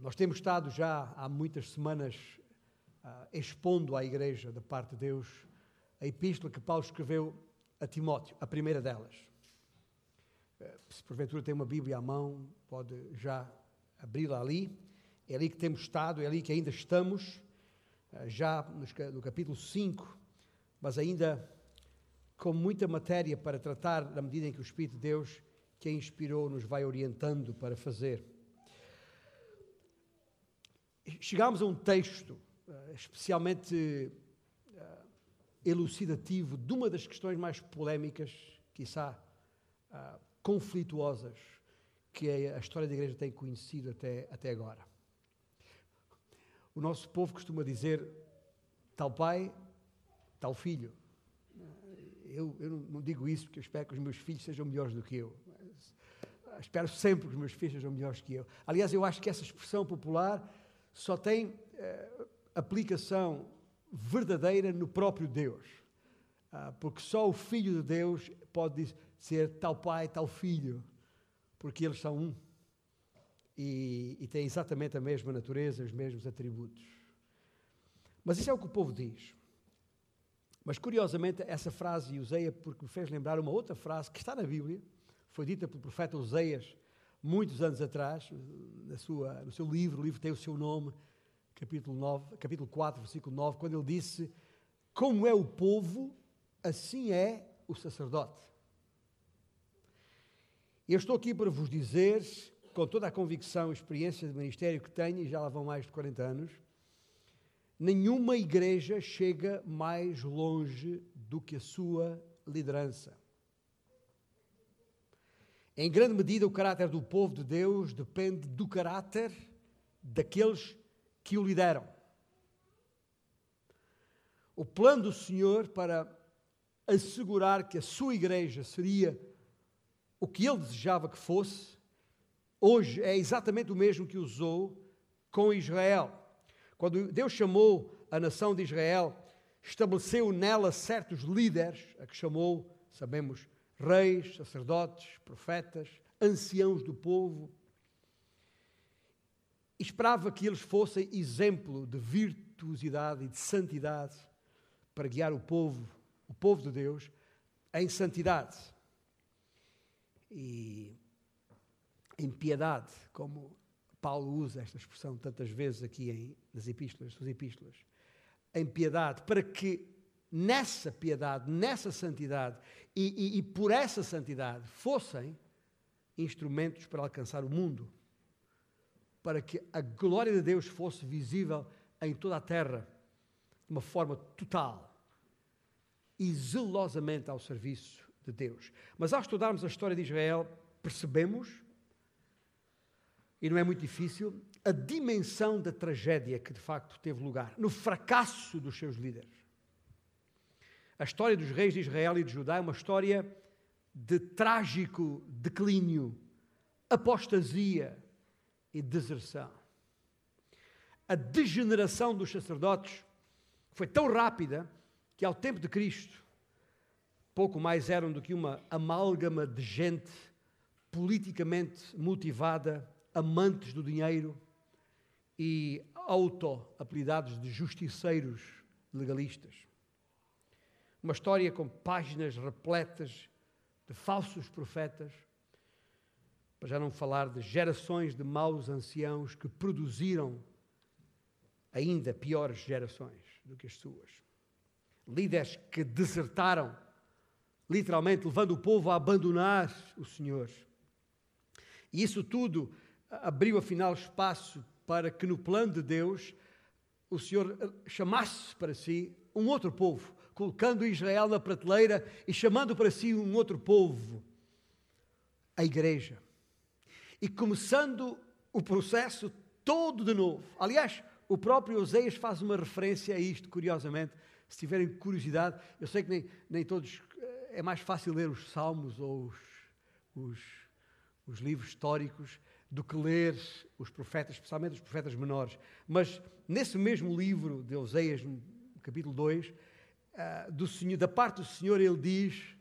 Nós temos estado já há muitas semanas uh, expondo à Igreja, da parte de Deus, a epístola que Paulo escreveu a Timóteo, a primeira delas. Uh, se porventura tem uma Bíblia à mão, pode já abri-la ali. É ali que temos estado, é ali que ainda estamos, uh, já no capítulo 5, mas ainda com muita matéria para tratar, na medida em que o Espírito de Deus, que a inspirou, nos vai orientando para fazer. Chegámos a um texto uh, especialmente uh, elucidativo de uma das questões mais polémicas, quiçá uh, conflituosas, que a história da Igreja tem conhecido até, até agora. O nosso povo costuma dizer tal pai, tal filho. Eu, eu não digo isso porque eu espero que os meus filhos sejam melhores do que eu. Espero sempre que os meus filhos sejam melhores que eu. Aliás, eu acho que essa expressão popular só tem eh, aplicação verdadeira no próprio Deus. Ah, porque só o Filho de Deus pode ser tal pai, tal filho, porque eles são um. E, e têm exatamente a mesma natureza, os mesmos atributos. Mas isso é o que o povo diz. Mas curiosamente, essa frase usei porque me fez lembrar uma outra frase que está na Bíblia, foi dita pelo profeta Oseias muitos anos atrás, na sua, no seu livro, o livro tem o seu nome, capítulo, 9, capítulo 4, versículo 9, quando ele disse: Como é o povo, assim é o sacerdote. Eu estou aqui para vos dizer, com toda a convicção e experiência de ministério que tenho, e já lá vão mais de 40 anos, nenhuma igreja chega mais longe do que a sua liderança. Em grande medida, o caráter do povo de Deus depende do caráter daqueles que o lideram. O plano do Senhor para assegurar que a sua igreja seria o que ele desejava que fosse, hoje é exatamente o mesmo que usou com Israel. Quando Deus chamou a nação de Israel, estabeleceu nela certos líderes, a que chamou, sabemos, reis, sacerdotes, profetas, anciãos do povo. Esperava que eles fossem exemplo de virtuosidade e de santidade para guiar o povo, o povo de Deus, em santidade e em piedade, como Paulo usa esta expressão tantas vezes aqui em, nas epístolas, suas epístolas, em piedade, para que nessa piedade, nessa santidade e, e, e por essa santidade fossem instrumentos para alcançar o mundo, para que a glória de Deus fosse visível em toda a terra, de uma forma total e zelosamente ao serviço de Deus. Mas ao estudarmos a história de Israel, percebemos, e não é muito difícil, a dimensão da tragédia que de facto teve lugar, no fracasso dos seus líderes. A história dos reis de Israel e de Judá é uma história de trágico declínio, apostasia e deserção. A degeneração dos sacerdotes foi tão rápida que, ao tempo de Cristo, pouco mais eram do que uma amálgama de gente politicamente motivada, amantes do dinheiro e auto-apelidados de justiceiros legalistas. Uma história com páginas repletas de falsos profetas, para já não falar de gerações de maus anciãos que produziram ainda piores gerações do que as suas. Líderes que desertaram, literalmente levando o povo a abandonar o Senhor. E isso tudo abriu afinal espaço para que no plano de Deus o Senhor chamasse para si um outro povo, colocando Israel na prateleira e chamando para si um outro povo, a igreja. E começando o processo todo de novo. Aliás, o próprio Oseias faz uma referência a isto, curiosamente. Se tiverem curiosidade, eu sei que nem, nem todos. Eh, é mais fácil ler os Salmos ou os, os, os livros históricos do que ler os profetas, especialmente os profetas menores. Mas nesse mesmo livro de Oseias, capítulo 2, uh, do Senhor, da parte do Senhor, ele diz,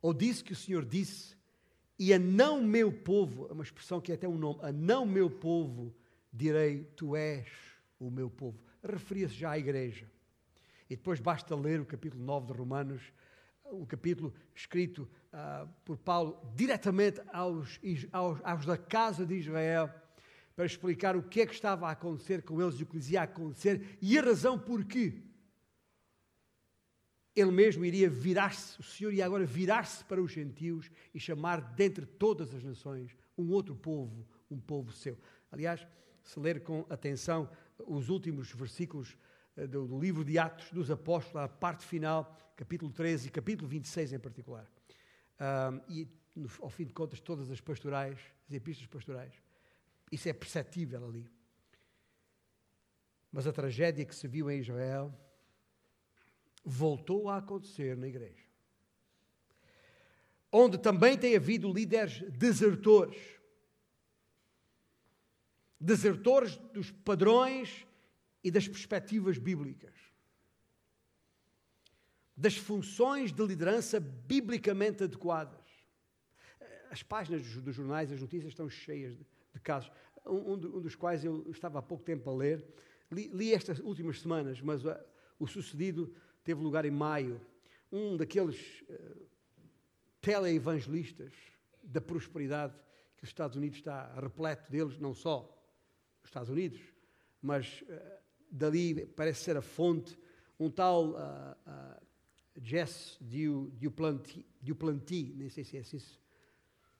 ou disse que o Senhor disse, e a não meu povo, é uma expressão que é até um nome, a não meu povo direi: Tu és o meu povo. Referia-se já à igreja. E depois basta ler o capítulo 9 de Romanos, o capítulo escrito uh, por Paulo diretamente aos, aos, aos, da casa de Israel, para explicar o que é que estava a acontecer com eles e o que lhes ia acontecer e a razão porquê. Ele mesmo iria virar-se, o Senhor ia agora virar-se para os gentios e chamar dentre todas as nações um outro povo, um povo seu. Aliás, se ler com atenção os últimos versículos eh, do, livro de Atos dos Apóstolos, a parte final, capítulo 13 e capítulo 26 em particular. Um, e, ao fim de contas, todas as pastorais, as epístolas pastorais. Isso é perceptível ali. Mas a tragédia que se viu em Israel voltou a acontecer na igreja. Onde também tem havido líderes desertores. Desertores dos padrões e das perspectivas bíblicas. Das funções de liderança biblicamente adequadas. As páginas dos jornais, as notícias estão cheias de, casos. Um, um, dos quais eu estava há pouco tempo a ler. Li, li estas últimas semanas, mas uh, o sucedido teve lugar em maio. Um daqueles uh, teleevangelistas da prosperidade que os Estados Unidos está repleto deles, não só os Estados Unidos, mas uh, dali parece ser a fonte, um tal uh, uh, Jess Duplanty, nem sei se é assim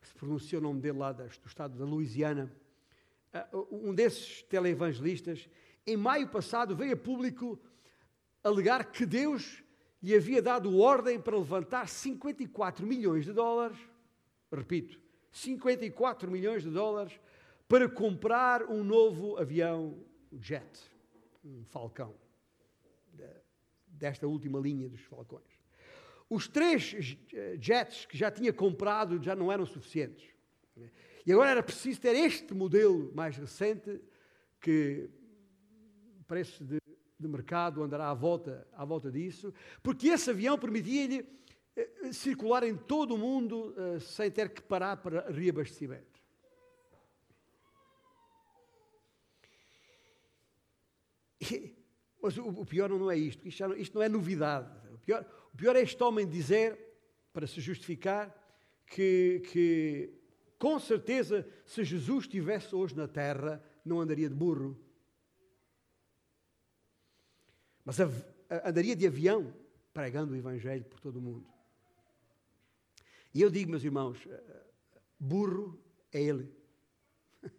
que se pronuncia o nome dele lá do estado da Louisiana, um desses teleevangelistas, em maio passado veio a público alegar que Deus lhe havia dado ordem para levantar 54 milhões de dólares, repito, 54 milhões de dólares, para comprar um novo avião jet um falcão, desta última linha dos falcões. Os três jets que já tinha comprado já não eram suficientes. E agora era preciso ter este modelo mais recente, que preço de, de mercado andará à volta, à volta disso, porque esse avião permitia-lhe eh, circular em todo o mundo uh, sem ter que parar para reabastecimento. Mas o, o pior não é isto, isto, não, isto não é novidade. O pior, o pior é este homem dizer, para se justificar, que, que com certeza se Jesus estivesse hoje na terra, não andaria de burro. Mas andaria de avião, pregando o Evangelho por todo o mundo. E eu digo, meus irmãos, eh, burro é ele.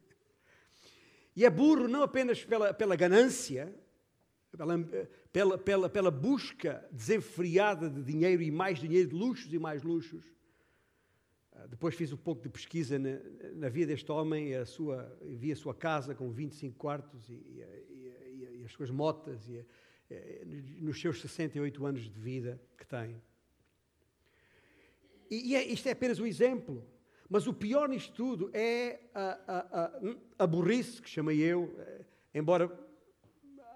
E é burro não apenas pela, pela ganância, pela, pela, pela, pela busca desenfreada de dinheiro e mais dinheiro, de luxos e mais luxos. Ah, depois fiz um pouco de pesquisa na, na vida deste homem, a sua, vi a sua casa com 25 quartos e, e, e, e as suas motas e, nos seus 68 anos de vida que tem. E, é, isto é apenas um exemplo. Mas o pior nisto tudo é a, a, a, a burrice, que chamei eu, eh, embora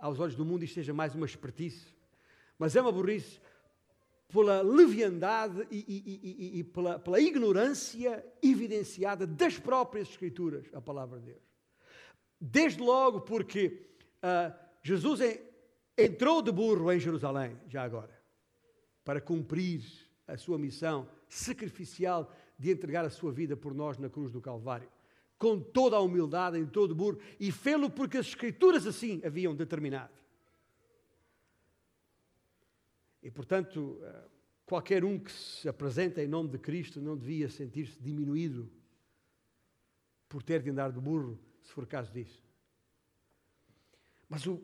aos olhos do mundo isto seja mais uma espertice, mas é uma burrice pela leviandade e, e, e, e pela, pela, ignorância evidenciada das próprias Escrituras, a palavra de Deus. Desde logo porque uh, Jesus entrou de burro em Jerusalém, já agora, para cumprir a sua missão sacrificial de entregar a sua vida por nós na cruz do Calvário, com toda a humildade, em todo burro, e fê-lo porque as Escrituras assim haviam determinado. E, portanto, eh, qualquer um que se apresenta em nome de Cristo não devia sentir-se diminuído por ter de andar de burro, se for caso disso. Mas o,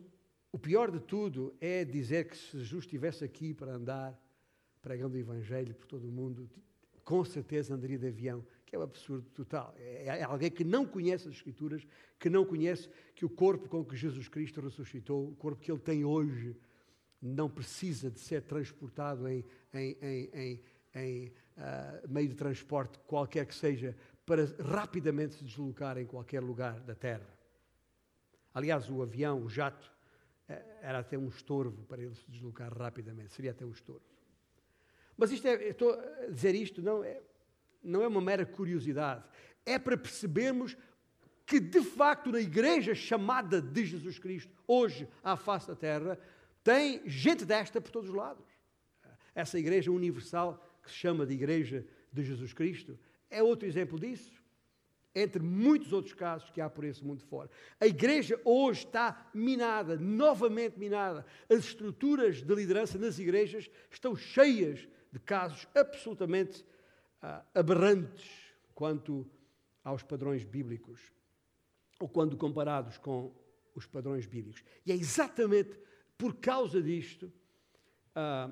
o pior de tudo é dizer que se Jesus estivesse aqui para andar pregando o Evangelho por todo o mundo, com certeza andaria de avião, que é um absurdo total. É, é alguém que não conhece as Escrituras, que não conhece que o corpo com que Jesus Cristo ressuscitou, o corpo que ele tem hoje, não precisa de ser transportado em, em, em, em uh, meio de transporte, qualquer que seja, para rapidamente se deslocar em qualquer lugar da Terra. Aliás, o avião, o jato, era até um estorvo para ele se deslocar rapidamente, seria até um estorvo. Mas isto é, estou a dizer isto, não é, não é uma mera curiosidade. É para percebermos que de facto na igreja chamada de Jesus Cristo, hoje à face da terra, tem gente desta por todos os lados. Essa igreja universal que se chama de Igreja de Jesus Cristo é outro exemplo disso entre muitos outros casos que há por esse mundo fora. A igreja hoje está minada, novamente minada. As estruturas de liderança nas igrejas estão cheias de casos absolutamente ah, aberrantes quanto aos padrões bíblicos, ou quando comparados com os padrões bíblicos. E é exatamente por causa disto,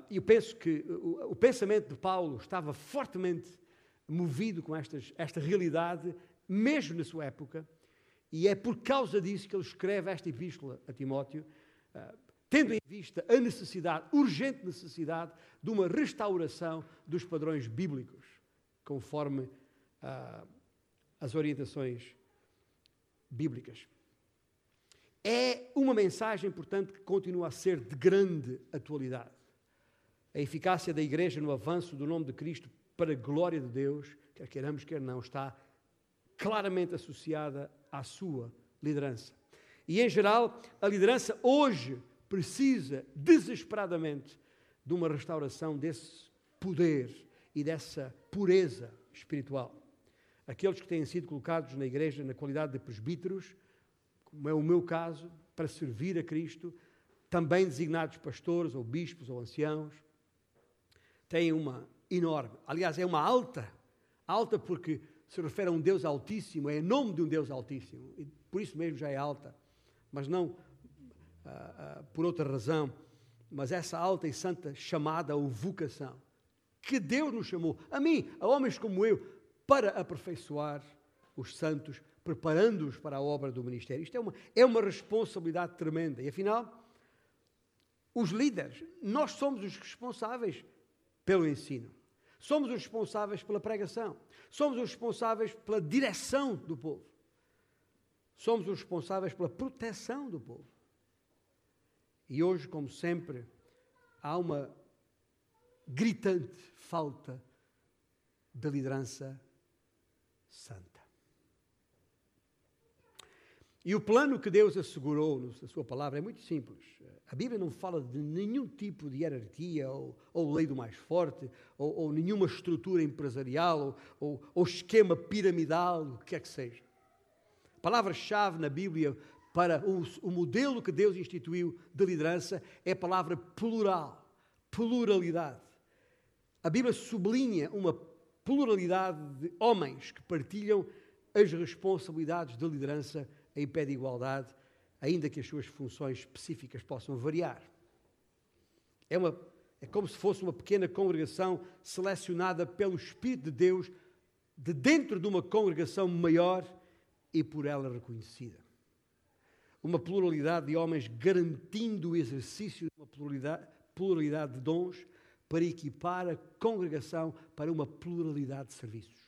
e eu penso que o, o pensamento de Paulo estava fortemente movido com estas, esta realidade mesmo na sua época, e é por causa disso que ele escreve esta epístola a Timóteo, uh, tendo em vista a necessidade, urgente necessidade, de uma restauração dos padrões bíblicos, conforme uh, as orientações bíblicas. É uma mensagem, portanto, que continua a ser de grande atualidade. A eficácia da Igreja no avanço do nome de Cristo para a glória de Deus, quer queiramos, quer não, está claramente associada à sua liderança. E, em geral, a liderança hoje precisa desesperadamente de uma restauração desse poder e dessa pureza espiritual. Aqueles que têm sido colocados na igreja na qualidade de presbíteros, como é o meu caso, para servir a Cristo, também designados pastores ou bispos ou anciãos, têm uma enorme, aliás, é uma alta, alta porque se refere a um Deus Altíssimo, é em nome de um Deus Altíssimo, e por isso mesmo já é alta, mas não uh, uh, por outra razão, mas essa alta e santa chamada ou vocação, que Deus nos chamou, a mim, a homens como eu, para aperfeiçoar os santos, preparando-os para a obra do ministério. Isto é uma, é uma responsabilidade tremenda. E afinal, os líderes, nós somos os responsáveis pelo ensino. Somos os responsáveis pela pregação. Somos os responsáveis pela direção do povo. Somos os responsáveis pela proteção do povo. E hoje, como sempre, há uma gritante falta de liderança santa. E o plano que Deus assegurou na sua palavra é muito simples. A Bíblia não fala de nenhum tipo de hierarquia, ou, ou lei do mais forte, ou, ou nenhuma estrutura empresarial, ou, ou esquema piramidal, o que quer que seja. A palavra-chave na Bíblia para o, o modelo que Deus instituiu de liderança é a palavra plural, pluralidade. A Bíblia sublinha uma pluralidade de homens que partilham as responsabilidades de liderança em pé de igualdade ainda que as suas funções específicas possam variar. É, uma, é como se fosse uma pequena congregação selecionada pelo Espírito de Deus de dentro de uma congregação maior e por ela reconhecida. Uma pluralidade de homens garantindo o exercício de uma pluralidade, pluralidade de dons para equipar a congregação para uma pluralidade de serviços.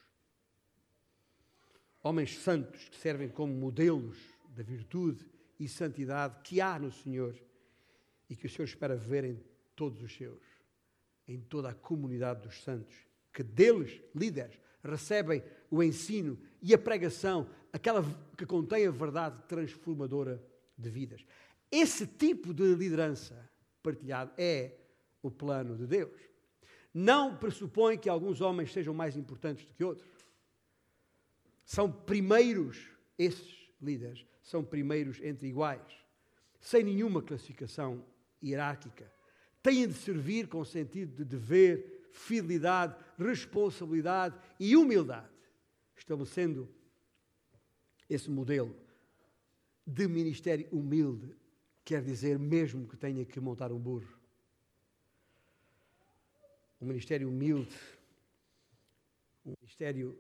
Homens santos que servem como modelos da virtude e santidade que há no Senhor e que o Senhor espera ver em todos os seus, em toda a comunidade dos santos, que deles, líderes, recebem o ensino e a pregação, aquela que contém a verdade transformadora de vidas. Esse tipo de liderança partilhada é o plano de Deus. Não pressupõe que alguns homens sejam mais importantes do que outros. São primeiros esses líderes são primeiros entre iguais, sem nenhuma classificação hierárquica. Têm de servir com sentido de dever, fidelidade, responsabilidade e humildade, estabelecendo esse modelo de ministério humilde, quer dizer mesmo que tenha que montar um burro. Um ministério humilde, um ministério.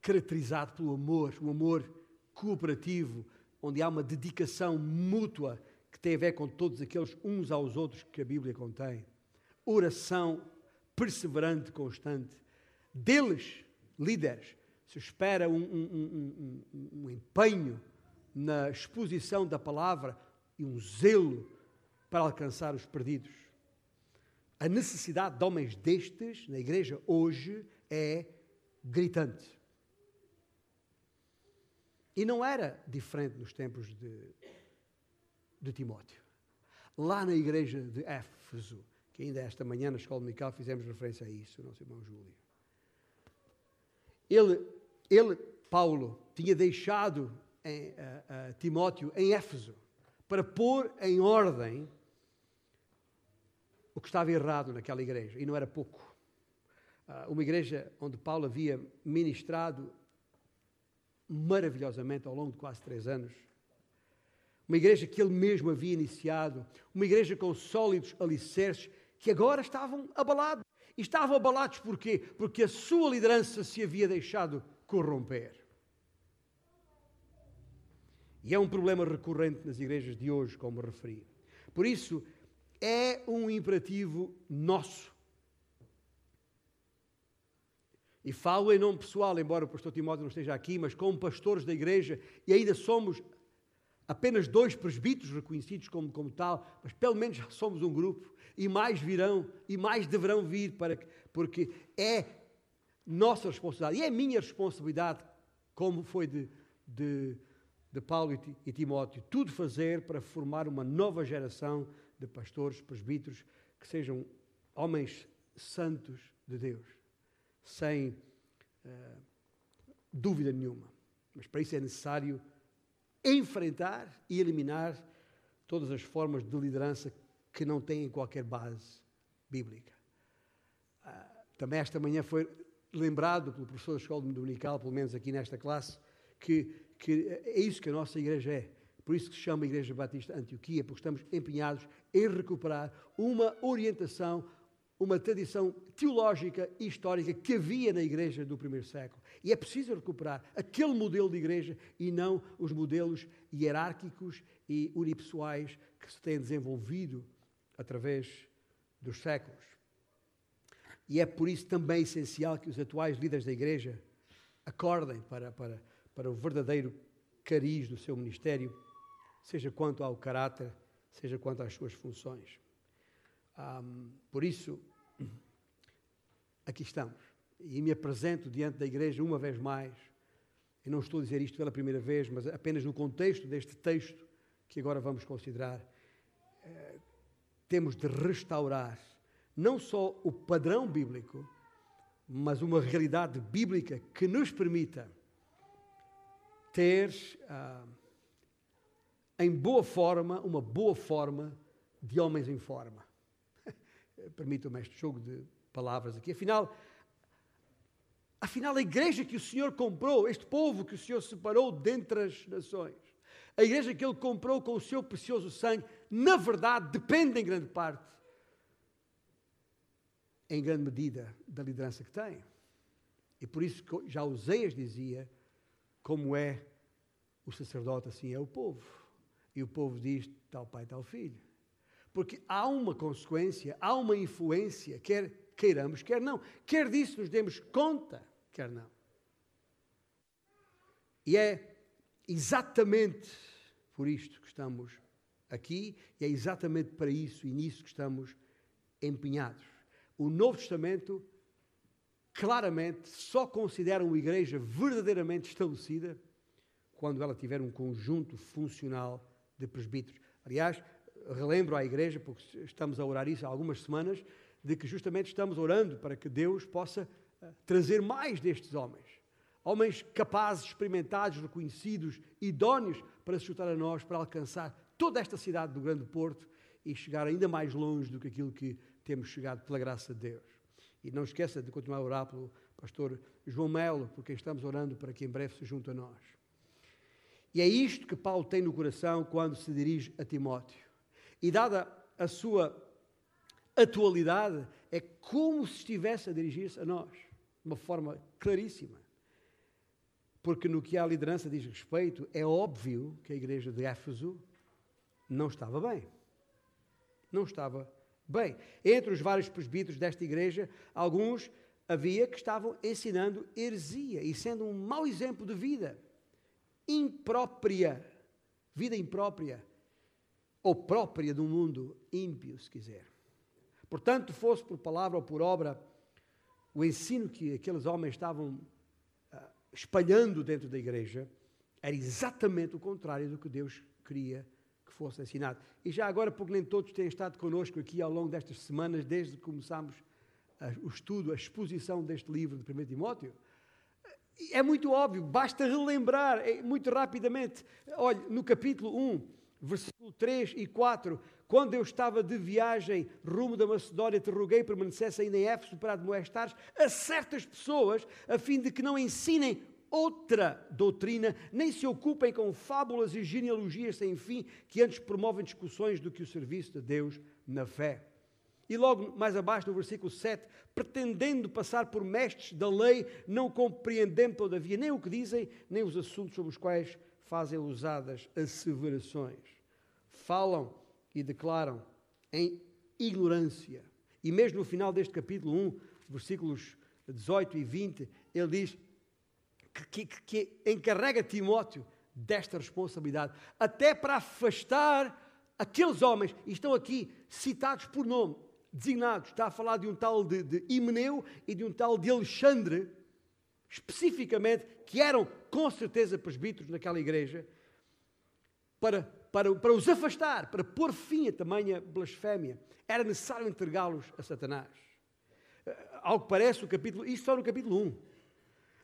Caracterizado pelo amor, um amor cooperativo, onde há uma dedicação mútua que tem a ver com todos aqueles uns aos outros que a Bíblia contém. Oração perseverante, constante. Deles, líderes, se espera um, um, um, um, empenho na exposição da palavra e um zelo para alcançar os perdidos. A necessidade de homens destes na igreja hoje é gritante. E não era diferente nos tempos de, de Timóteo. Lá na igreja de Éfeso, que ainda esta manhã na escola dominical fizemos referência a isso, o nosso irmão Júlio. Ele, ele Paulo, tinha deixado em, uh, uh, Timóteo em Éfeso para pôr em ordem o que estava errado naquela igreja, e não era pouco. Uh, uma igreja onde Paulo havia ministrado maravilhosamente ao longo de quase três anos. Uma igreja que ele mesmo havia iniciado, uma igreja com sólidos alicerces que agora estavam abalados. E estavam abalados porquê? Porque a sua liderança se havia deixado corromper. E é um problema recorrente nas igrejas de hoje, como referi. Por isso, é um imperativo nosso E falo em nome pessoal, embora o pastor Timóteo não esteja aqui, mas como pastores da igreja, e ainda somos apenas dois presbíteros reconhecidos como, como tal, mas pelo menos somos um grupo, e mais virão, e mais deverão vir, para, porque é nossa responsabilidade, e é minha responsabilidade, como foi de, de, de Paulo e, e Timóteo, tudo fazer para formar uma nova geração de pastores, presbíteros, que sejam homens santos de Deus sem uh, dúvida nenhuma. Mas para isso é necessário enfrentar e eliminar todas as formas de liderança que não têm qualquer base bíblica. Uh, também esta manhã foi lembrado pelo professor da Escola Dominical, pelo menos aqui nesta classe, que, que é isso que a nossa igreja é. Por isso que se chama Igreja Batista Antioquia, porque estamos empenhados em recuperar uma orientação uma tradição teológica e histórica que havia na igreja do primeiro século. E é preciso recuperar aquele modelo de igreja e não os modelos hierárquicos e unipessoais que se têm desenvolvido através dos séculos. E é por isso também essencial que os atuais líderes da igreja acordem para, para, para o verdadeiro cariz do seu ministério, seja quanto ao caráter, seja quanto às suas funções. Um, por isso, aqui estamos. E me apresento diante da igreja uma vez mais. E não estou a dizer isto pela primeira vez, mas apenas no contexto deste texto que agora vamos considerar. Eh, temos de restaurar não só o padrão bíblico, mas uma realidade bíblica que nos permita ter ah, em boa forma, uma boa forma de homens em forma. Permitam-me este jogo de palavras aqui. Afinal, afinal, a igreja que o Senhor comprou, este povo que o Senhor separou dentre as nações, a igreja que Ele comprou com o seu precioso sangue, na verdade, depende em grande parte, em grande medida, da liderança que tem. E por isso que já Oseias dizia como é o sacerdote, assim é o povo. E o povo diz tal pai, tal filho. Porque há uma consequência, há uma influência, quer queiramos, quer não. Quer disso nos demos conta, quer não. E é exatamente por isto que estamos aqui, e é exatamente para isso e nisso que estamos empenhados. O Novo Testamento claramente só considera uma igreja verdadeiramente estabelecida quando ela tiver um conjunto funcional de presbíteros. Aliás, relembro à igreja, porque estamos a orar isso há algumas semanas, de que justamente estamos orando para que Deus possa eh, trazer mais destes homens. Homens capazes, experimentados, reconhecidos, idóneos para se juntar a nós, para alcançar toda esta cidade do Grande Porto e chegar ainda mais longe do que aquilo que temos chegado pela graça de Deus. E não esqueça de continuar a orar pelo pastor João Melo, por quem estamos orando para que em breve se junte a nós. E é isto que Paulo tem no coração quando se dirige a Timóteo. E dada a sua atualidade, é como se estivesse a dirigir-se a nós, de uma forma claríssima. Porque no que a liderança diz respeito, é óbvio que a igreja de Éfeso não estava bem. Não estava bem. Entre os vários presbíteros desta igreja, alguns havia que estavam ensinando heresia e sendo um mau exemplo de vida imprópria, vida imprópria ou própria um mundo ímpio, se quiser. Portanto, fosse por palavra ou por obra, o ensino que aqueles homens estavam uh, espalhando dentro da igreja Era exatamente o contrário do que Deus queria que fosse ensinado. E já agora, porque nem todos têm estado connosco aqui ao longo destas semanas, desde que começámos o estudo, a exposição deste livro de 1 Timóteo, é muito óbvio, basta relembrar é, muito rapidamente. Olha, no capítulo 1, versículo 3 e 4, quando eu estava de viagem rumo da Macedónia, te roguei permanecesse ainda em Éfeso para admoestares a certas pessoas, a fim de que não ensinem outra doutrina, nem se ocupem com fábulas e genealogias sem fim, que antes promovem discussões do que o serviço de Deus na fé. E logo mais abaixo, no versículo 7, pretendendo passar por mestres da lei, não compreendendo, todavia, nem o que dizem, nem os assuntos sobre os quais fazem usadas asseverações. Falam e declaram em ignorância. E mesmo no final deste capítulo 1, versículos 18 e 20, ele diz que, que, que encarrega Timóteo desta responsabilidade, até para afastar aqueles homens, e estão aqui citados por nome, designados. Está a falar de um tal de, de Himeneu e de um tal de Alexandre, especificamente, que eram com certeza presbíteros naquela igreja, para, para, para os afastar, para pôr fim a tamanha blasfémia. Era necessário entregá-los a Satanás. Eh, ao que parece, o capítulo, isto só no capítulo 1.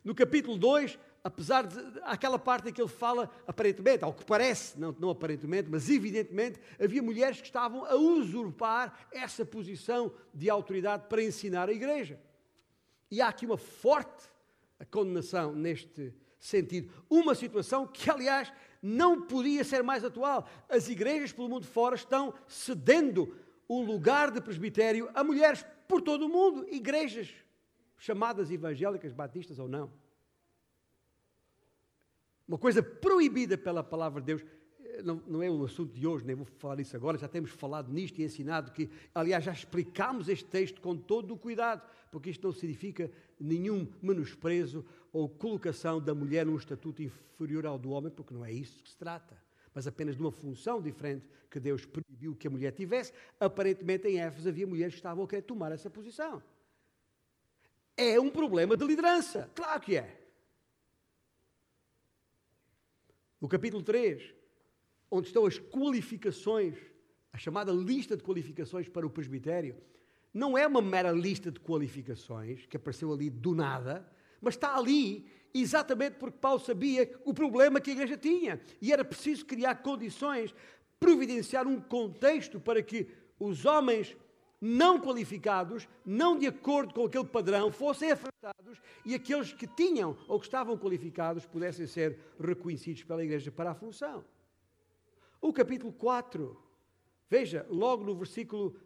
No capítulo 2, apesar de aquela parte em que ele fala, aparentemente, ao que parece, não, não aparentemente, mas evidentemente, havia mulheres que estavam a usurpar essa posição de autoridade para ensinar a igreja. E há aqui uma forte condenação neste sentido. Uma situação que, aliás, não podia ser mais atual. As igrejas pelo mundo fora estão cedendo o lugar de presbitério a mulheres por todo o mundo, igrejas chamadas evangélicas, batistas ou não. Uma coisa proibida pela palavra de Deus. Não, não, é o assunto de hoje, nem vou falar isso agora, já temos falado nisto e ensinado que, aliás, já explicámos este texto com todo o cuidado, porque isto não significa nenhum menosprezo ou colocação da mulher num estatuto inferior ao do homem, porque não é isso que se trata, mas apenas de uma função diferente que Deus proibiu que a mulher tivesse. Aparentemente, em Éfeso havia mulheres que estavam a querer tomar essa posição. É um problema de liderança, claro que é. No capítulo 3, onde estão as qualificações, a chamada lista de qualificações para o presbitério, não é uma mera lista de qualificações que apareceu ali do nada, mas está ali exatamente porque Paulo sabia o problema que a igreja tinha e era preciso criar condições, providenciar um contexto para que os homens não qualificados, não de acordo com aquele padrão, fossem afastados e aqueles que tinham ou que estavam qualificados pudessem ser reconhecidos pela igreja para a função. O capítulo 4, veja, logo no versículo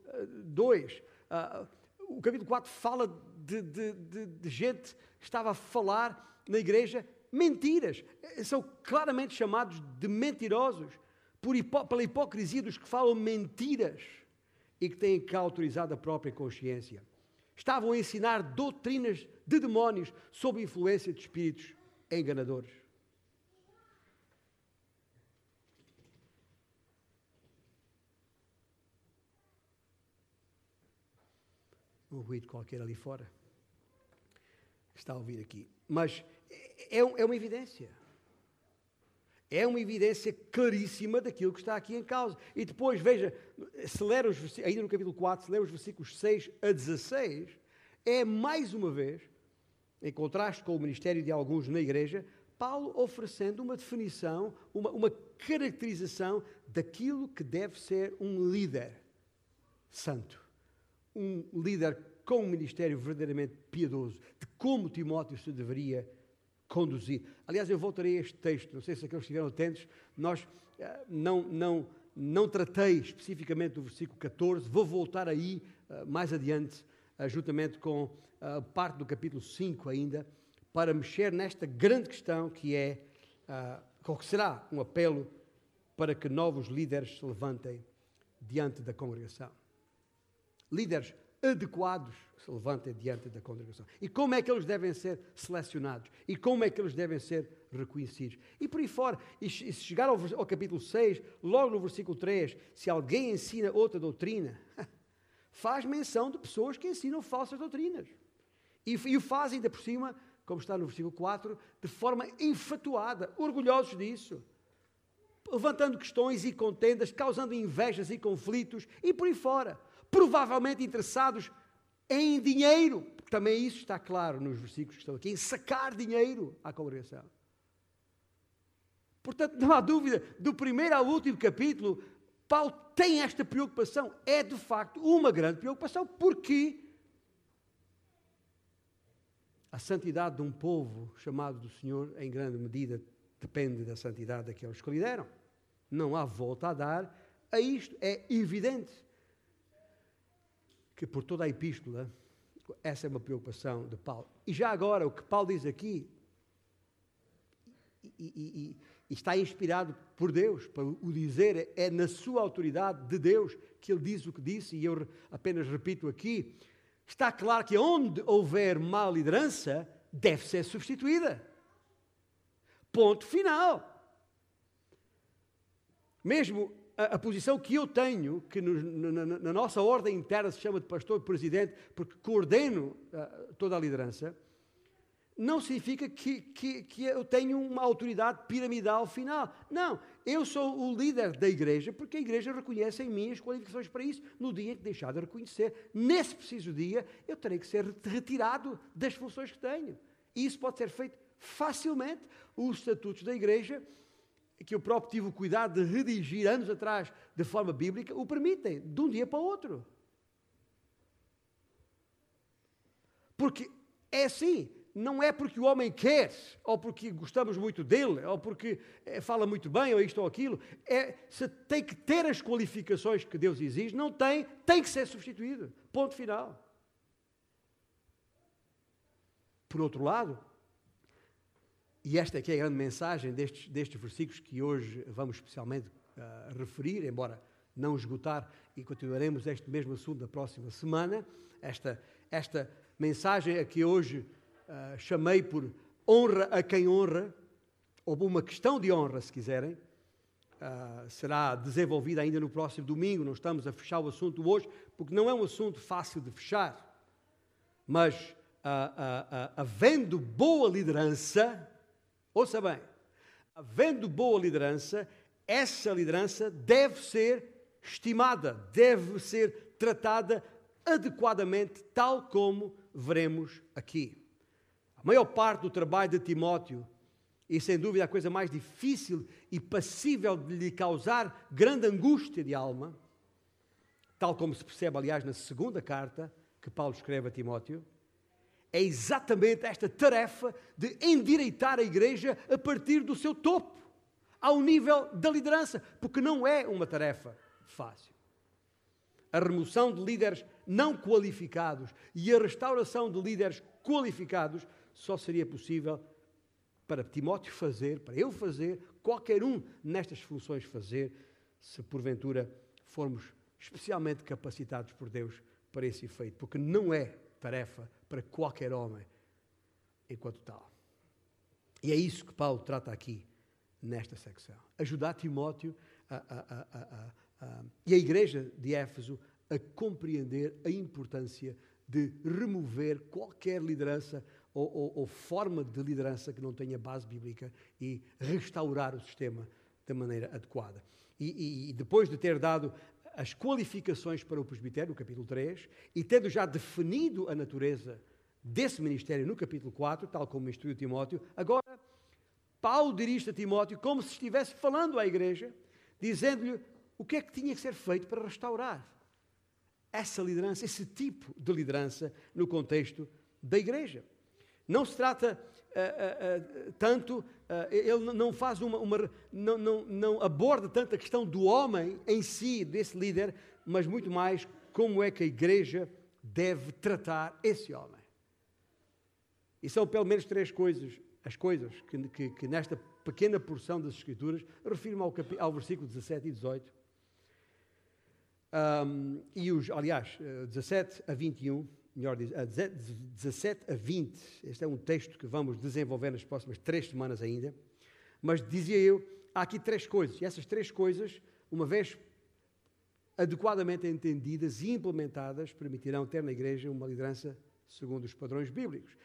2, uh, uh, o capítulo 4 fala de, de, de, de gente que estava a falar na igreja mentiras. São claramente chamados de mentirosos por hipó pela hipocrisia dos que falam mentiras e que têm cá autorizado a própria consciência. Estavam a ensinar doutrinas de demónios sob influência de espíritos enganadores. Um ruído qualquer ali fora. Está a ouvir aqui. Mas é, é uma evidência é uma evidência claríssima daquilo que está aqui em causa. E depois, veja, se ler os, ainda no capítulo 4, se ler os versículos 6 a 16, é mais uma vez, em contraste com o ministério de alguns na igreja, Paulo oferecendo uma definição, uma, uma caracterização daquilo que deve ser um líder santo. Um líder com um ministério verdadeiramente piedoso, de como Timóteo se deveria conduzir. Aliás, eu voltarei a este texto, não sei se aqueles estiveram atentos, nós uh, não, não, não tratei especificamente do versículo 14, vou voltar aí uh, mais adiante, uh, juntamente com parte do capítulo 5 ainda, para mexer nesta grande questão que é, qual que será um apelo para que novos líderes se levantem diante da congregação. Líderes adequados se levantem diante da congregação. E como é que eles devem ser selecionados? E como é que eles devem ser reconhecidos? E por aí fora, e se chegar ao, ao capítulo 6, logo no versículo 3, se alguém ensina outra doutrina, faz menção de pessoas que ensinam falsas doutrinas. E, e o faz ainda por cima como está no versículo 4, de forma infatuada, orgulhosos disso, levantando questões e contendas, causando invejas e conflitos e por aí fora. Provavelmente interessados em dinheiro, também isso está claro nos versículos que estão aqui, em sacar dinheiro à congregação. Portanto, não há dúvida, do primeiro ao último capítulo, Paulo tem esta preocupação. É de facto uma grande preocupação, porque a santidade de um povo chamado do Senhor, em grande medida, depende da santidade daqueles que lideram. Não há volta a dar a isto. É evidente que por toda a epístola, essa é uma preocupação de Paulo. E já agora, o que Paulo diz aqui, e, e, e está inspirado por Deus, para o dizer, é na sua autoridade de Deus que ele diz o que disse, e eu apenas repito aqui, está claro que onde houver má liderança, deve ser substituída. Ponto final. Mesmo a, a posição que eu tenho, que na, na, nossa ordem interna se chama de pastor-presidente, porque coordeno uh, toda a liderança, não significa que, que, que, eu tenho uma autoridade piramidal final. Não, eu sou o líder da igreja porque a igreja reconhece em mim as qualificações para isso. No dia em que deixar de reconhecer, nesse preciso dia, eu terei que ser retirado das funções que tenho. E isso pode ser feito facilmente. Os estatutos da igreja, que eu próprio tive o cuidado de redigir anos atrás de forma bíblica, o permitem, de um dia para o outro. Porque é assim não é porque o homem quer, ou porque gostamos muito dele, ou porque é, fala muito bem, ou isto ou aquilo. É, se tem que ter as qualificações que Deus exige, não tem, tem que ser substituído. Ponto final. Por outro lado, e esta que é a grande mensagem destes, destes versículos que hoje vamos especialmente uh, referir, embora não esgotar, e continuaremos este mesmo assunto na próxima semana. Esta, esta mensagem a que hoje uh, chamei por honra a quem honra, ou uma questão de honra, se quiserem. Uh, será desenvolvida ainda no próximo domingo, não estamos a fechar o assunto hoje, porque não é um assunto fácil de fechar. Mas, havendo boa liderança, ouça bem, havendo boa liderança, essa liderança deve ser estimada, deve ser tratada adequadamente, tal como veremos aqui. A maior parte do trabalho de Timóteo, e sem dúvida a coisa mais difícil e passível de lhe causar grande angústia de alma, tal como se percebe, aliás, na segunda carta que Paulo escreve a Timóteo, é exatamente esta tarefa de endireitar a igreja a partir do seu topo, ao nível da liderança, porque não é uma tarefa fácil. A remoção de líderes não qualificados e a restauração de líderes qualificados só seria possível para Timóteo fazer, para eu fazer, qualquer um nestas funções fazer, se porventura formos especialmente capacitados por Deus para esse efeito, porque não é tarefa para qualquer homem enquanto tal. E é isso que Paulo trata aqui nesta secção. Ajudar Timóteo a, a, a, e a igreja de Éfeso a compreender a importância de remover qualquer liderança ou, ou, ou, forma de liderança que não tenha base bíblica e restaurar o sistema da maneira adequada. E, e, e depois de ter dado as qualificações para o presbitério, no capítulo 3, e tendo já definido a natureza desse ministério no capítulo 4, tal como instruiu Timóteo, agora Paulo dirige a Timóteo como se estivesse falando à igreja, dizendo-lhe o que é que tinha que ser feito para restaurar essa liderança, esse tipo de liderança no contexto da igreja. Não se trata uh, uh, tanto, ele não faz uma, uma não, não, não aborda tanto a questão do homem em si, desse líder, mas muito mais como é que a igreja deve tratar esse homem. E são pelo menos três coisas, as coisas que, que, que nesta pequena porção das Escrituras refirmam ao, ao versículo 17 e 18. Um, e os, aliás, 17 a 21 melhor dizer, a 17 a 20. Este é um texto que vamos desenvolver nas próximas três semanas ainda. Mas dizia eu, há aqui três coisas. E essas três coisas, uma vez adequadamente entendidas e implementadas, permitirão ter na igreja uma liderança segundo os padrões bíblicos.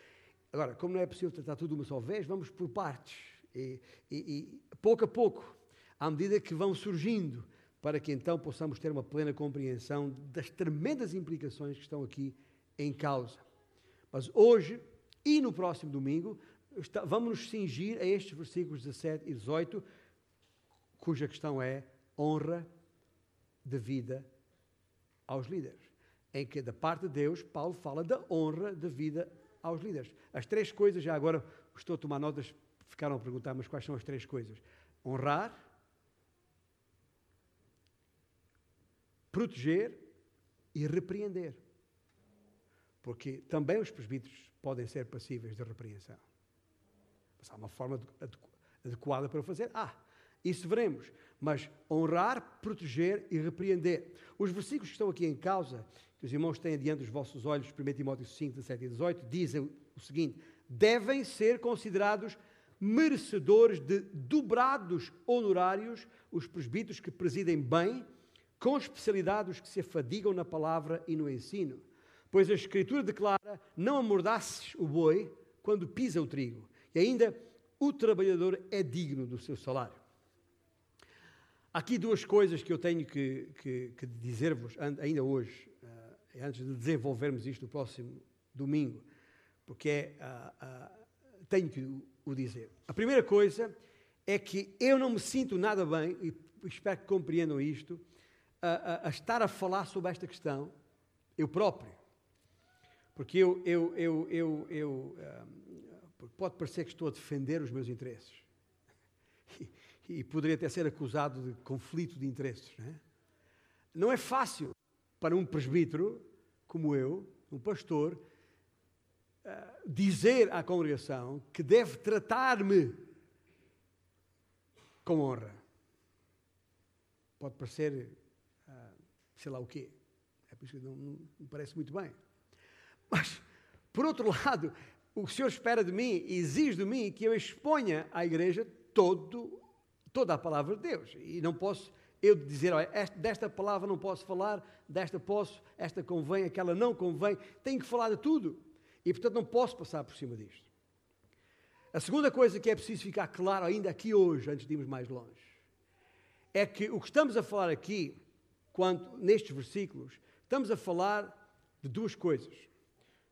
Agora, como não é possível tratar tudo uma só vez, vamos por partes. E, e, e pouco a pouco, à medida que vão surgindo, para que então possamos ter uma plena compreensão das tremendas implicações que estão aqui em causa. Mas hoje e no próximo domingo, vamos nos cingir a estes versículos 17 e 18, cuja questão é honra devida aos líderes. Em que, da parte de Deus, Paulo fala da honra devida aos líderes. As três coisas, já agora estou a tomar notas, ficaram a perguntar, mas quais são as três coisas? Honrar, proteger e repreender. Porque também os presbíteros podem ser passíveis de repreensão. Mas há uma forma adequada para o fazer? Ah, isso veremos. Mas honrar, proteger e repreender. Os versículos que estão aqui em causa, que os irmãos têm diante dos vossos olhos, 1 Timóteo 5, 17 e 18, dizem o seguinte: devem ser considerados merecedores de dobrados honorários os presbíteros que presidem bem, com especialidade os que se afadigam na palavra e no ensino. Pois a Escritura declara: não amordaces o boi quando pisa o trigo. E ainda, o trabalhador é digno do seu salário. Aqui duas coisas que eu tenho que, que, que dizer-vos ainda hoje, uh, antes de desenvolvermos isto no próximo domingo, porque é, uh, uh, tenho que o, dizer. A primeira coisa é que eu não me sinto nada bem, e espero que compreendam isto, a, a, estar a falar sobre esta questão, eu próprio. Porque eu, eu, eu, eu, eu pode parecer que estou a defender os meus interesses. E, e poderia até ser acusado de conflito de interesses. Não é? não é fácil para um presbítero como eu, um pastor, dizer à congregação que deve tratar-me com honra. Pode parecer, sei lá o quê. É por isso que não, não me parece muito bem. Mas, por outro lado, o Senhor espera de mim e exige de mim que eu exponha à igreja todo, toda a palavra de Deus. E não posso eu dizer, olha, desta palavra não posso falar, desta posso, esta convém, aquela não convém. Tenho que falar de tudo. E, portanto, não posso passar por cima disto. A segunda coisa que é preciso ficar claro ainda aqui hoje, antes de irmos mais longe, é que o que estamos a falar aqui, quanto, nestes versículos, estamos a falar de duas coisas.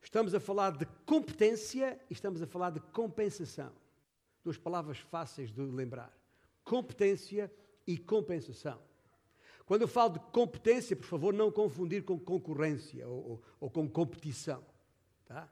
Estamos a falar de competência e estamos a falar de compensação. Duas palavras fáceis de lembrar: competência e compensação. Quando eu falo de competência, por favor, não confundir com concorrência ou, ou, ou com competição. Tá?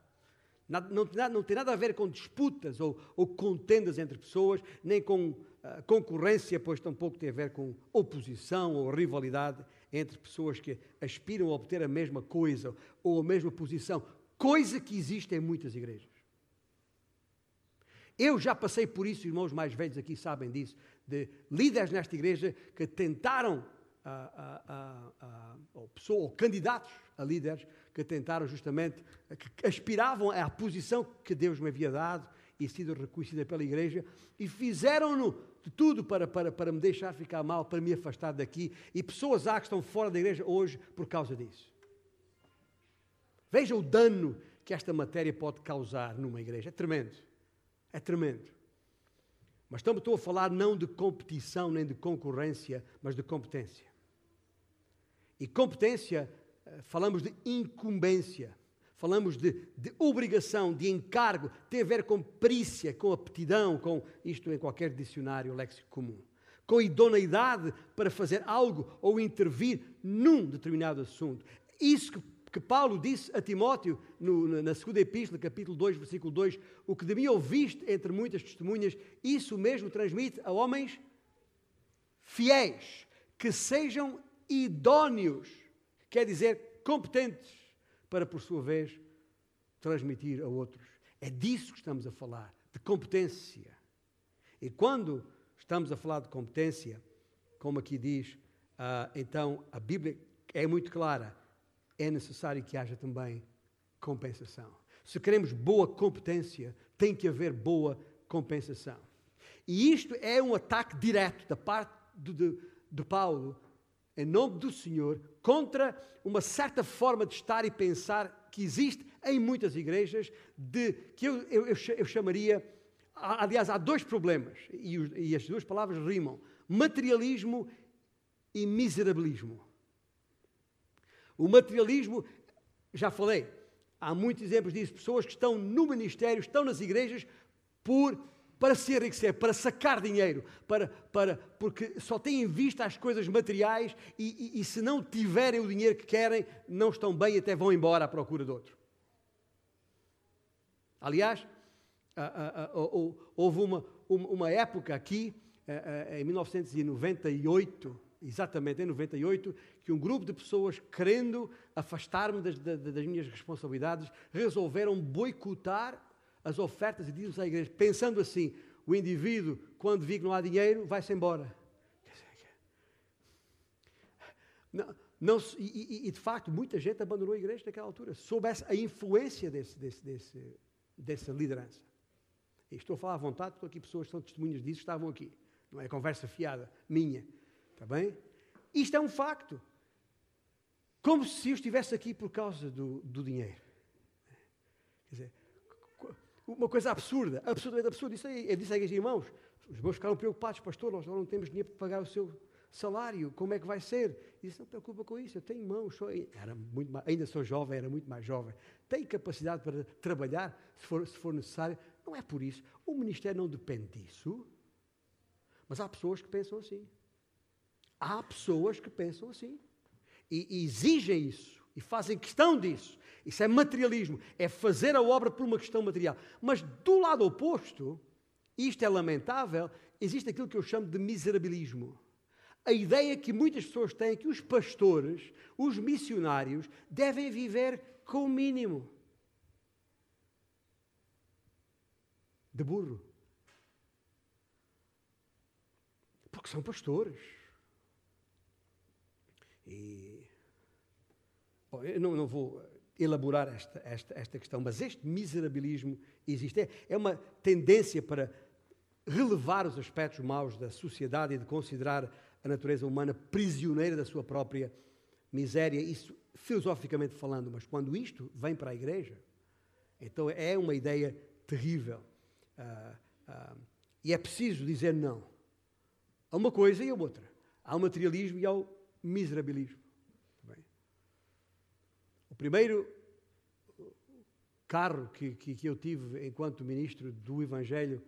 Não, não, não, tem nada a ver com disputas ou, ou contendas entre pessoas, nem com uh, concorrência, pois tampouco tem a ver com oposição ou rivalidade entre pessoas que aspiram a obter a mesma coisa ou a mesma posição coisa que existe em muitas igrejas. Eu já passei por isso, irmãos mais velhos aqui sabem disso, de líderes nesta igreja que tentaram, a, a, a, ou, pessoa, ou candidatos a líderes, que tentaram justamente, que aspiravam à posição que Deus me havia dado e sido reconhecida pela igreja, e fizeram-no de tudo para, para, para me deixar ficar mal, para me afastar daqui, e pessoas há que estão fora da igreja hoje por causa disso. Veja o dano que esta matéria pode causar numa igreja. É tremendo. É tremendo. Mas estou a falar não de competição nem de concorrência, mas de competência. E competência, eh, falamos de incumbência, falamos de, de, obrigação, de encargo, tem a ver com perícia, com aptidão, com isto em qualquer dicionário léxico comum. Com idoneidade para fazer algo ou intervir num determinado assunto. Isso que que Paulo disse a Timóteo no, na segunda epístola, capítulo 2, versículo 2, o que de mim ouviste entre muitas testemunhas, isso mesmo transmite a homens fiéis, que sejam idóneos, quer dizer, competentes, para por sua vez transmitir a outros. É disso que estamos a falar, de competência. E quando estamos a falar de competência, como aqui diz, uh, então a Bíblia é muito clara é necessário que haja também compensação. Se queremos boa competência, tem que haver boa compensação. E isto é um ataque direto da parte de, de, de Paulo, em nome do Senhor, contra uma certa forma de estar e pensar que existe em muitas igrejas, de que eu, eu, eu chamaria. Aliás, há dois problemas, e, e as duas palavras rimam: materialismo e miserabilismo. O materialismo, já falei, há muitos exemplos disso, pessoas que estão no ministério, estão nas igrejas por para se enriquecer, para sacar dinheiro, para, para, porque só têm em vista as coisas materiais e, e, e se não tiverem o dinheiro que querem, não estão bem e até vão embora à procura de outro. Aliás, houve uma, uma época aqui, em 1998, exatamente em 98, que um grupo de pessoas, querendo afastar-me das, das, minhas responsabilidades, resolveram boicotar as ofertas e dízimos à igreja, pensando assim: o indivíduo, quando vê que não há dinheiro, vai-se embora. Não, não, e, e, de facto, muita gente abandonou a igreja naquela altura, sob essa, a influência desse, desse, desse, dessa liderança. E estou a falar à vontade, estou aqui pessoas que são testemunhas disso, estavam aqui. Não é conversa fiada, minha. Está bem? Isto é um facto. Como se eu estivesse aqui por causa do, do dinheiro. Quer dizer, uma coisa absurda, absolutamente absurda. Isso aí, eu disse aí, irmãos, os meus ficaram preocupados, pastor, nós não temos dinheiro para pagar o seu salário, como é que vai ser? E disse, não preocupa com isso, eu tenho mãos, era muito mais, ainda sou jovem, era muito mais jovem, tenho capacidade para trabalhar, se for, se for necessário. Não é por isso. O ministério não depende disso, mas há pessoas que pensam assim. Há pessoas que pensam assim. E, e exigem isso, e fazem questão disso. Isso é materialismo, é fazer a obra por uma questão material. Mas do lado oposto, isto é lamentável, existe aquilo que eu chamo de miserabilismo. A ideia que muitas pessoas têm é que os pastores, os missionários, devem viver com o mínimo. De burro. Porque são pastores. E. Bom, eu não, não vou elaborar esta, esta, esta questão, mas este miserabilismo existe. É, é uma tendência para relevar os aspectos maus da sociedade e de considerar a natureza humana prisioneira da sua própria miséria, isso filosoficamente falando, mas quando isto vem para a igreja, então é uma ideia terrível. Uh, uh, e é preciso dizer não. Há uma coisa e a outra. Há o materialismo e há miserabilismo. O primeiro carro que, que, que, eu tive enquanto ministro do Evangelho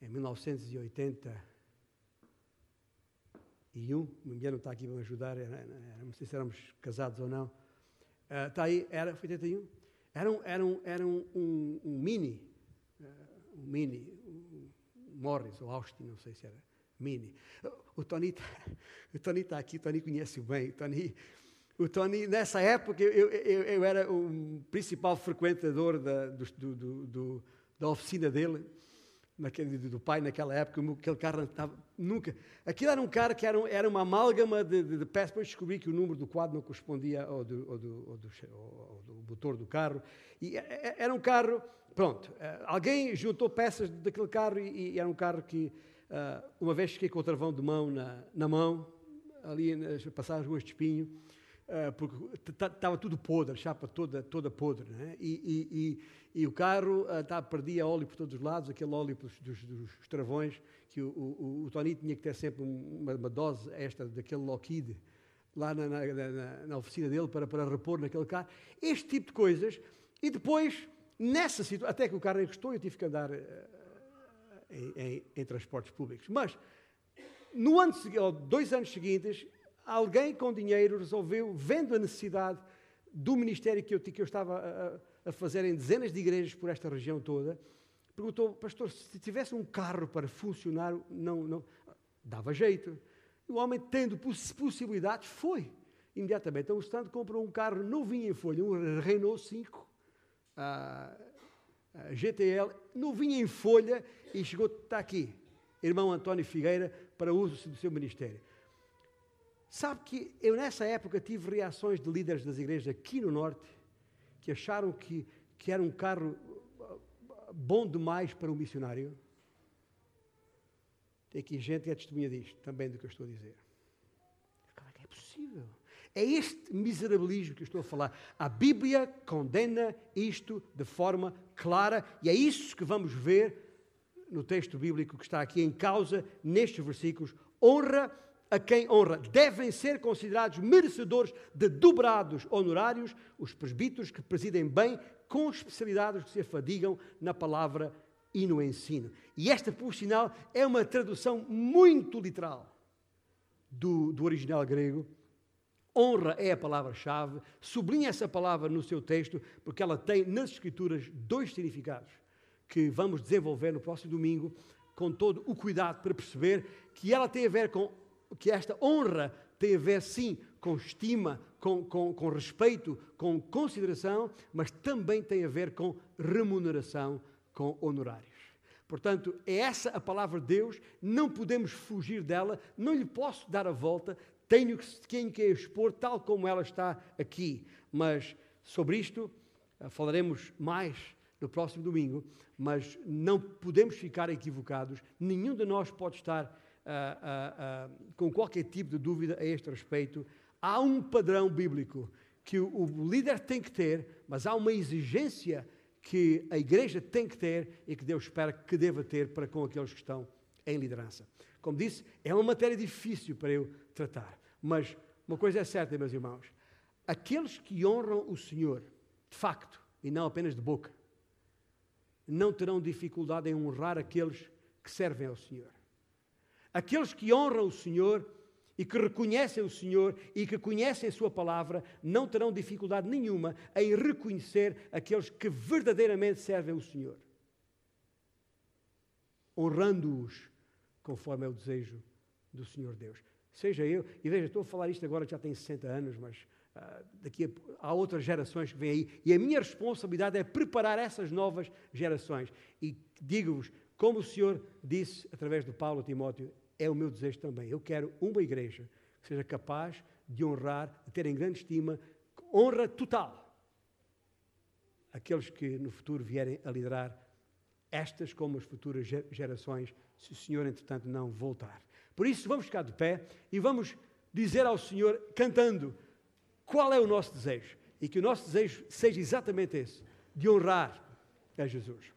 em 1981, minha mulher não está aqui para me ajudar, não sei se éramos casados ou não, uh, está aí, era, foi 81, era um, era um, era um, um, um mini, uh, um mini, um Morris ou Austin, não sei se era, mini. O Tony, tá, está aqui, o Tony conhece bem, o Tony o Tony, nessa época, eu, eu, eu era o principal frequentador da, do, do, do, da oficina dele, naquele, do pai naquela época, aquele carro estava, nunca. Aquilo era um carro que era, era uma amálgama de, de, de peças, depois descobri que o número do quadro não correspondia ao do, ao do, ao do, ao do motor do carro. E é, é, era um carro, pronto, eh, alguém juntou peças daquele carro e, e era um carro que, uh, uma vez fiquei com o travão de mão na, na mão, ali a passar as ruas de espinho, Uh, porque estava tudo podre, chapa toda, toda podre. Né? E, e, e, e, o carro uh, tá, perdia óleo por todos os lados, aquele óleo dos, dos, dos travões, que o, o, o, Tony tinha que ter sempre uma, uma dose extra daquele Lockheed lá na, na, na, na, oficina dele para, para repor naquele carro. Este tipo de coisas. E depois, nessa situação, até que o carro encostou, eu tive que andar em, em, em, transportes públicos. Mas, no ano, ou dois anos seguintes, alguém com dinheiro resolveu, vendo a necessidade do ministério que eu, que eu estava a, a, fazer em dezenas de igrejas por esta região toda, perguntou, pastor, se tivesse um carro para funcionar, não, não dava jeito. O homem, tendo possibilidades, foi imediatamente. Então, o stand comprou um carro novinho em folha, um Renault 5, a, a GTL, novinho em folha, e chegou, está aqui, irmão António Figueira, para uso do seu ministério. Sabe que eu nessa época tive reações de líderes das igrejas aqui no Norte que acharam que, que era um carro uh, bom demais para um missionário. Tem aqui gente que é testemunha disto, também do que eu estou a dizer. Como é é possível? É este miserabilismo que eu estou a falar. A Bíblia condena isto de forma clara e é isso que vamos ver no texto bíblico que está aqui em causa, nestes versículos. Honra a quem honra. Devem ser considerados merecedores de dobrados honorários os presbíteros que presidem bem, com especialidades que se afadigam na palavra e no ensino. E esta, por sinal, é uma tradução muito literal do, do original grego. Honra é a palavra-chave. Sublinha essa palavra no seu texto, porque ela tem nas Escrituras dois significados que vamos desenvolver no próximo domingo com todo o cuidado para perceber que ela tem a ver com que esta honra tem a ver sim com estima, com, com, com respeito, com consideração, mas também tem a ver com remuneração, com honorários. Portanto, é essa a palavra de Deus, não podemos fugir dela, não lhe posso dar a volta, tenho que, tenho que expor tal como ela está aqui. Mas sobre isto eh, falaremos mais no próximo domingo, mas não podemos ficar equivocados, nenhum de nós pode estar uh, uh, uh, com qualquer tipo de dúvida a este respeito. Há um padrão bíblico que o, o líder tem que ter, mas há uma exigência que a igreja tem que ter e que Deus espera que deva ter para com aqueles que estão em liderança. Como disse, é uma matéria difícil para eu tratar, mas uma coisa é certa, meus irmãos: aqueles que honram o Senhor, de facto, e não apenas de boca, não terão dificuldade em honrar aqueles que servem ao Senhor. Aqueles que honram o Senhor e que reconhecem o Senhor e que conhecem a Sua palavra, não terão dificuldade nenhuma em reconhecer aqueles que verdadeiramente servem o Senhor, honrando-os conforme é o desejo do Senhor Deus. Seja eu, e veja, estou a falar isto agora, já tenho 60 anos, mas daqui a, há outras gerações que vêm aí, e a minha responsabilidade é preparar essas novas gerações. E digo-vos, como o Senhor disse através do Paulo a Timóteo, é o meu desejo também. Eu quero uma igreja que seja capaz de honrar, de ter em grande estima, honra total, aqueles que no futuro vierem a liderar estas como as futuras gerações, se o Senhor, entretanto, não voltar. Por isso, vamos ficar de pé e vamos dizer ao Senhor, cantando, qual é o nosso desejo. E que o nosso desejo seja exatamente esse, de honrar a Jesus.